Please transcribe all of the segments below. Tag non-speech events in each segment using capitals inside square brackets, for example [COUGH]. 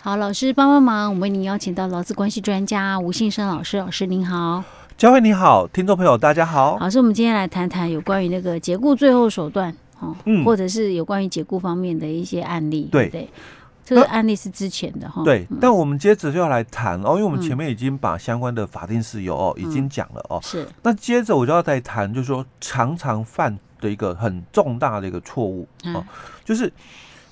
好，老师帮帮忙，我们为您邀请到劳资关系专家吴信生老师，老师您好。佳慧你好，听众朋友大家好。老师，我们今天来谈谈有关于那个解雇最后手段哦，嗯，或者是有关于解雇方面的一些案例，对对？这个案例是之前的哈，对。但我们接着就要来谈哦，因为我们前面已经把相关的法定事由哦已经讲了哦，是。那接着我就要再谈，就是说常常犯的一个很重大的一个错误哦，就是。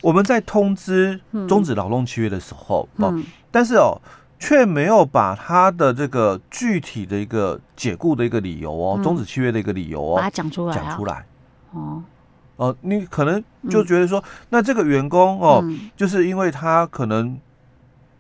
我们在通知终止劳动契约的时候，哦、嗯，但是哦，却没有把他的这个具体的一个解雇的一个理由哦，终止契约的一个理由哦，把它讲出来，讲出来，哦，哦，你可能就觉得说，那这个员工哦，就是因为他可能。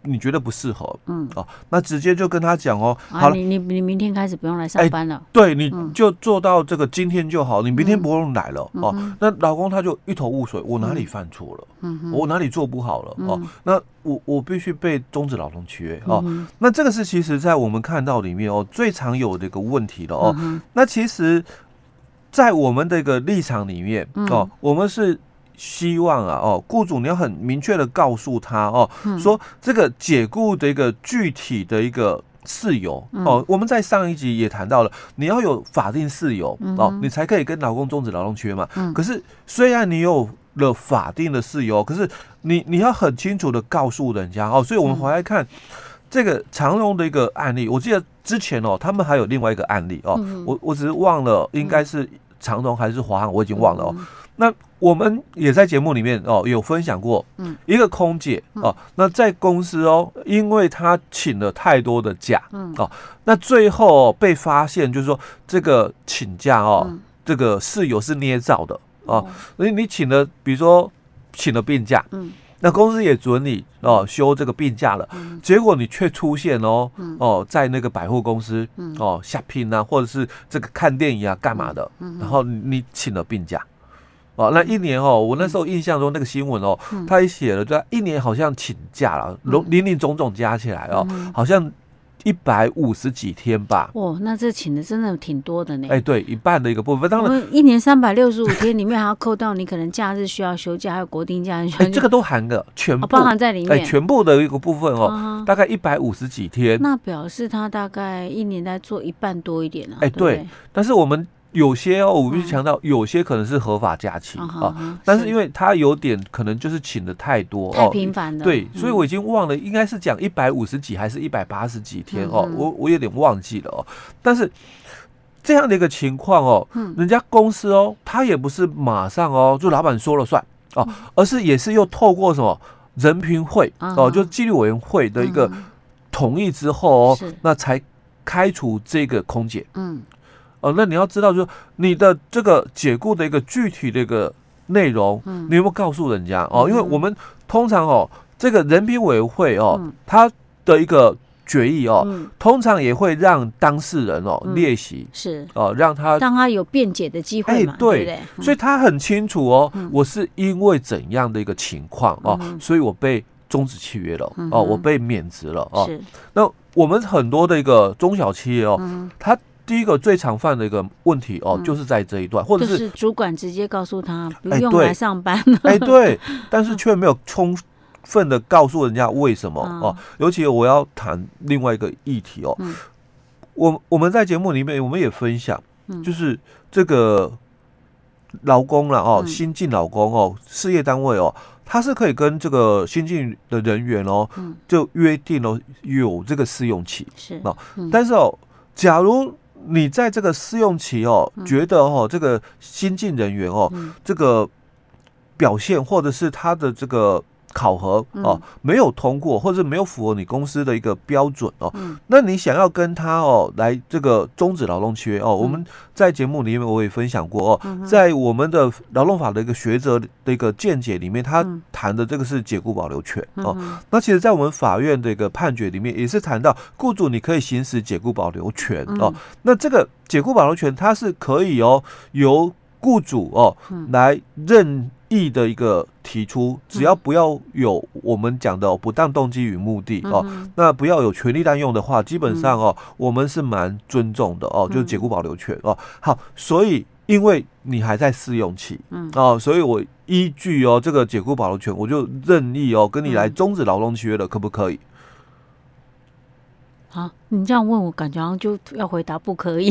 你觉得不适合，嗯哦，那直接就跟他讲哦，好了，你你你明天开始不用来上班了，对，你就做到这个今天就好，你明天不用来了哦。那老公他就一头雾水，我哪里犯错了？嗯，我哪里做不好了？哦，那我我必须被终止劳动契约哦。那这个是其实在我们看到里面哦最常有的一个问题了哦。那其实，在我们的一个立场里面哦，我们是。希望啊，哦，雇主你要很明确的告诉他哦，嗯、说这个解雇的一个具体的一个事由哦。嗯、我们在上一集也谈到了，你要有法定事由、嗯、哦，你才可以跟劳工终止劳动契约嘛。嗯、可是虽然你有了法定的事由，可是你你要很清楚的告诉人家哦。所以我们回来看这个长荣的一个案例，我记得之前哦，他们还有另外一个案例哦，嗯、我我只是忘了应该是长荣还是华航，我已经忘了哦。嗯那我们也在节目里面哦有分享过，嗯，一个空姐哦，那在公司哦，因为她请了太多的假，嗯。哦，那最后被发现就是说这个请假哦，这个室友是捏造的哦，所以你请了，比如说请了病假，嗯，那公司也准你哦休这个病假了，结果你却出现哦哦在那个百货公司哦 shopping 啊，或者是这个看电影啊干嘛的，然后你请了病假。哦，那一年哦，我那时候印象中那个新闻哦，嗯、他也写了，对，一年好像请假了，林林林总总加起来哦，嗯、好像一百五十几天吧。哦，那这请的真的挺多的呢。哎，对，一半的一个部分，当然一年三百六十五天里面还要扣掉你可能假日需要休假，还有国定假日。[LAUGHS] 哎，这个都含的，全部、哦、包含在里面。哎，全部的一个部分哦，啊、大概一百五十几天。那表示他大概一年在做一半多一点啊。哎，对，对但是我们。有些哦，我必须强调，有些可能是合法假期啊，但是因为他有点可能就是请的太多，太频繁了，对，所以我已经忘了，应该是讲一百五十几还是一百八十几天哦，我我有点忘记了哦。但是这样的一个情况哦，人家公司哦，他也不是马上哦，就老板说了算哦，而是也是又透过什么人评会哦，就纪律委员会的一个同意之后哦，那才开除这个空姐，嗯。哦，那你要知道，就是你的这个解雇的一个具体的一个内容，嗯、你有没有告诉人家？哦？因为我们通常哦，这个人民委员会哦，嗯、他的一个决议哦，嗯、通常也会让当事人哦、嗯、列席，是。哦，让他让他有辩解的机会嘛，欸、对，对对？嗯、所以他很清楚哦，嗯、我是因为怎样的一个情况哦，嗯、所以我被终止契约了、嗯、哦，我被免职了哦。是。那我们很多的一个中小企业哦，嗯、他。第一个最常犯的一个问题哦，就是在这一段，或者是主管直接告诉他不用来上班。了。哎，对，[LAUGHS] 但是却没有充分的告诉人家为什么哦。尤其我要谈另外一个议题哦，我我们在节目里面我们也分享，就是这个劳工了哦，新进劳工哦，事业单位哦，他是可以跟这个新进的人员哦，就约定了有这个试用期是。哦，但是哦，假如你在这个试用期哦，觉得哦，这个新进人员哦，这个表现或者是他的这个。考核哦，没有通过，或者没有符合你公司的一个标准哦。嗯、那你想要跟他哦来这个终止劳动契约哦，嗯、我们在节目里面我也分享过哦，嗯、在我们的劳动法的一个学者的一个见解里面，他谈的这个是解雇保留权哦。那其实，在我们法院的一个判决里面，也是谈到雇主你可以行使解雇保留权哦。嗯、那这个解雇保留权，它是可以哦由雇主哦来认。意的一个提出，只要不要有我们讲的不当动机与目的哦，那不要有权利滥用的话，基本上哦，我们是蛮尊重的哦，就是解雇保留权哦。好，所以因为你还在试用期，嗯。哦，所以我依据哦这个解雇保留权，我就任意哦跟你来终止劳动契约了，可不可以？啊，你这样问我，感觉好像就要回答不可以，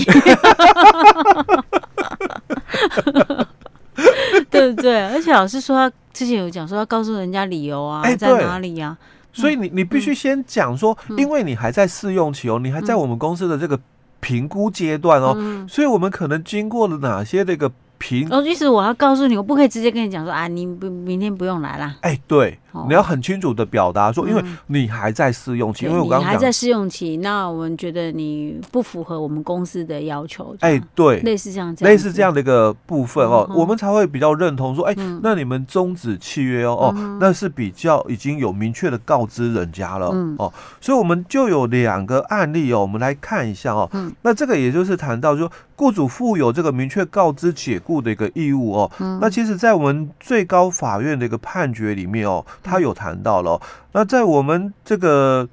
对不对？[LAUGHS] 而且老师说他之前有讲说要告诉人家理由啊，欸、在哪里呀、啊？所以你你必须先讲说，嗯、因为你还在试用期哦，你还在我们公司的这个评估阶段哦，嗯、所以我们可能经过了哪些这个。平哦，意思我要告诉你，我不可以直接跟你讲说啊，你不明天不用来啦。哎，对，哦、你要很清楚的表达说，因为你还在试用期，嗯、因为我刚刚讲你还在试用期，那我们觉得你不符合我们公司的要求。哎，对，类似这样，类似这样的一个部分哦，嗯、我们才会比较认同说，哎，嗯、那你们终止契约哦，嗯、哦，那是比较已经有明确的告知人家了、嗯、哦，所以我们就有两个案例哦，我们来看一下哦，嗯、那这个也就是谈到说。雇主负有这个明确告知解雇的一个义务哦，嗯、那其实，在我们最高法院的一个判决里面哦，他有谈到了、哦。那在我们这个，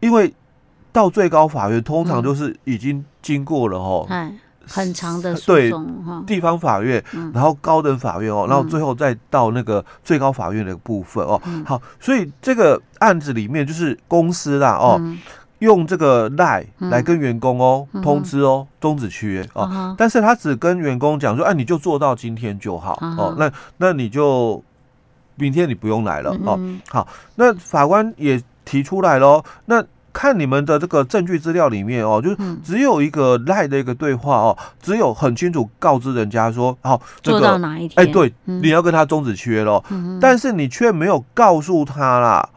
因为到最高法院通常就是已经经过了哦，嗯、很长的诉讼对地方法院，嗯、然后高等法院哦，然后最后再到那个最高法院的部分哦。嗯、好，所以这个案子里面就是公司啦哦。嗯用这个 LINE 来跟员工哦、嗯、通知哦终止契约哦，嗯、但是他只跟员工讲说，哎、啊，你就做到今天就好、嗯、哦，那那你就明天你不用来了、嗯、哦。好，那法官也提出来喽，那看你们的这个证据资料里面哦，就是只有一个 LINE 的一个对话哦，只有很清楚告知人家说，好、哦，这个、做到哪一天？哎，对，嗯、你要跟他终止契约喽，嗯、但是你却没有告诉他啦。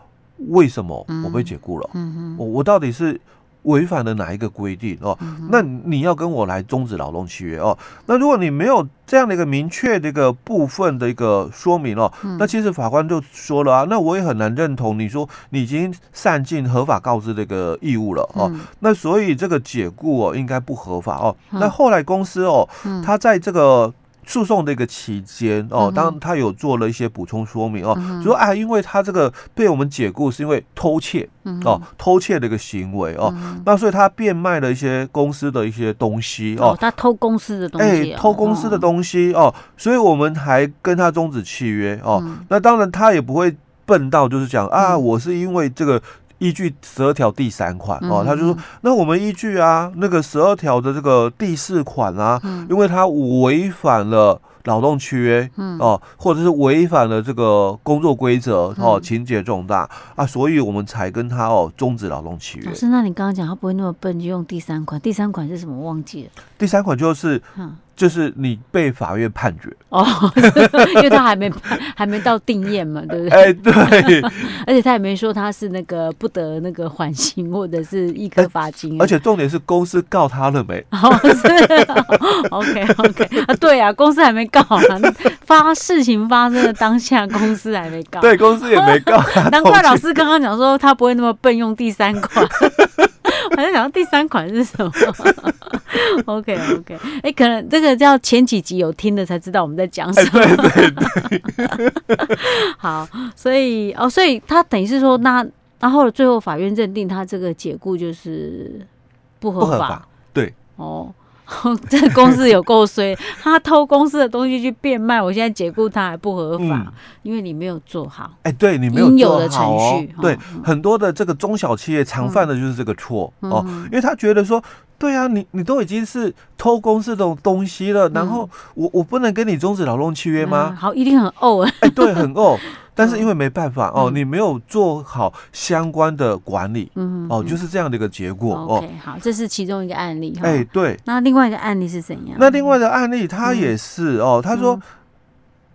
为什么我被解雇了？我我到底是违反了哪一个规定哦？嗯、那你要跟我来终止劳动契约哦？那如果你没有这样的一个明确的一个部分的一个说明哦，嗯、那其实法官就说了啊，那我也很难认同你说你已经散尽合法告知的一个义务了哦。嗯、那所以这个解雇哦应该不合法哦。嗯、那后来公司哦，嗯、他在这个。诉讼的一个期间哦，当他有做了一些补充说明哦，就说啊，因为他这个被我们解雇是因为偷窃哦，偷窃的一个行为哦，那所以他变卖了一些公司的一些东西哦，他偷公司的东西，哎，偷公司的东西哦，所以我们还跟他终止契约哦。那当然他也不会笨到就是讲啊，我是因为这个。依据十二条第三款哦，他就说，那我们依据啊，那个十二条的这个第四款啊，因为他违反了劳动契约哦，或者是违反了这个工作规则哦，情节重大啊，所以我们才跟他哦终止劳动契约。是，那你刚刚讲他不会那么笨，就用第三款。第三款是什么？忘记了。第三款就是。就是你被法院判决。哦，[LAUGHS] 因为他还没判，还没到定验嘛，对不对？哎，对，[LAUGHS] 而且他也没说他是那个不得那个缓刑或者是一颗罚金，而且重点是公司告他了没？[LAUGHS] 哦，是，OK OK 啊，对啊，公司还没告啊，发事情发生的当下，公司还没告，对，公司也没告，难怪老师刚刚讲说他不会那么笨，用第三款，我在想第三款是什么 [LAUGHS] OK OK，哎，可能这个。这叫前几集有听的才知道我们在讲什么。对对对。[LAUGHS] 好，所以哦，所以他等于是说，那然后最后法院认定他这个解雇就是不合法。不合法。对。哦，[LAUGHS] 这个公司有够衰，他偷公司的东西去变卖，我现在解雇他还不合法，嗯、因为你没有做好。哎，对你没有做好、哦、的程序。对，嗯、很多的这个中小企业常犯的就是这个错、嗯、哦，因为他觉得说。对啊，你你都已经是偷公司的东西了，然后我我不能跟你终止劳动契约吗？好，一定很怄哎。哎，对，很怄，[LAUGHS] 但是因为没办法哦，你没有做好相关的管理，嗯，哦，就是这样的一个结果。OK，好，这是其中一个案例。哎，对。那另外一个案例是怎样？那另外的案例，他也是哦，他说。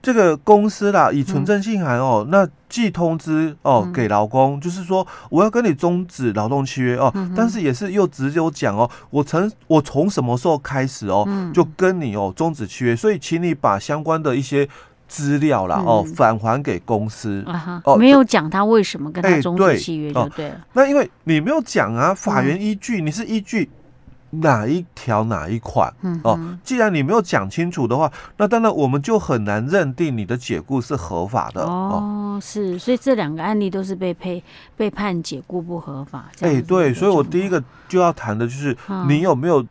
这个公司啦，以存证信函哦，嗯、那寄通知哦给劳工，嗯、就是说我要跟你终止劳动契约哦，嗯、但是也是又只有讲哦，我从我从什么时候开始哦，嗯、就跟你哦终止契约，所以请你把相关的一些资料啦、嗯、哦返还给公司、啊、哦，没有讲他为什么跟他终止契约就对了。那因为你没有讲啊，法源依据、嗯、你是依据。哪一条哪一款？嗯哦，既然你没有讲清楚的话，那当然我们就很难认定你的解雇是合法的。哦，哦是，所以这两个案例都是被配被判解雇不合法。哎，对，所以我第一个就要谈的就是你有没有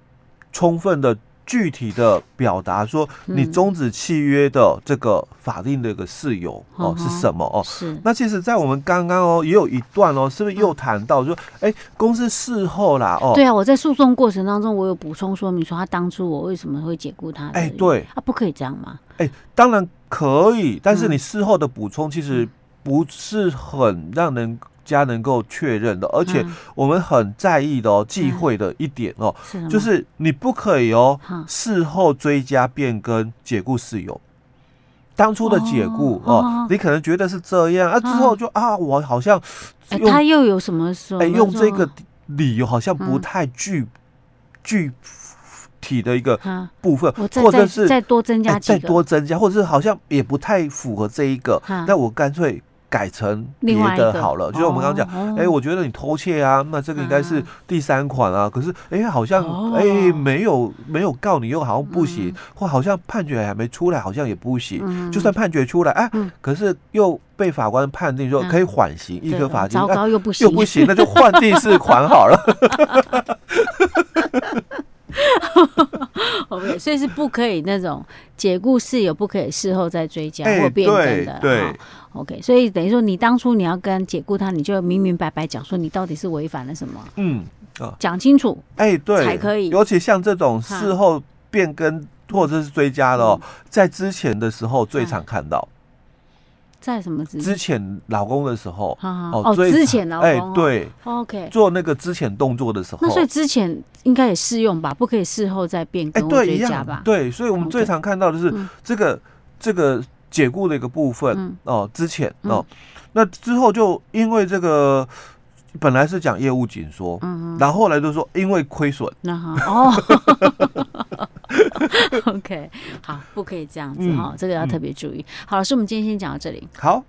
充分的具体的表达说你终止契约的这个法定的一个事由哦是什么哦？是。那其实，在我们刚刚哦也有一段哦，是不是又谈到说，哎，公司事后啦哦？对啊，我在诉讼过程当中，我有补充说明说，他当初我为什么会解雇他？哎，对，啊，不可以这样吗？哎，当然可以，但是你事后的补充其实不是很让人。家能够确认的，而且我们很在意的哦，忌讳的一点哦，就是你不可以哦，事后追加变更解雇事由。当初的解雇哦，你可能觉得是这样啊，之后就啊，我好像他又有什么说？哎，用这个理由好像不太具具体的一个部分，或者是再多增加，再多增加，或者是好像也不太符合这一个，那我干脆。改成别的好了，就是我们刚刚讲，哎，我觉得你偷窃啊，那这个应该是第三款啊。可是，哎，好像哎没有没有告你，又好像不行，或好像判决还没出来，好像也不行。就算判决出来，哎，可是又被法官判定说可以缓刑，一颗罚金，糟糕，又不行，又不行，那就换第四款好了。[LAUGHS] OK，所以是不可以那种解雇事由不可以事后再追加或变更的。对，OK，所以等于说你当初你要跟解雇他，你就明明白白讲说你到底是违反了什么。嗯，讲清楚。哎，对，才可以。尤其像这种事后变更或者是追加的，在之前的时候最常看到。在什么之之前老公的时候哦，之前老公哎对，OK 做那个之前动作的时候，那所以之前应该也适用吧？不可以事后再变更追加吧？对，所以我们最常看到的是这个这个解雇的一个部分哦，之前哦，那之后就因为这个本来是讲业务紧缩，嗯，然后后来就说因为亏损，那哈哦。[LAUGHS] OK，好，不可以这样子哈，嗯、这个要特别注意。嗯、好，老师，我们今天先讲到这里。好。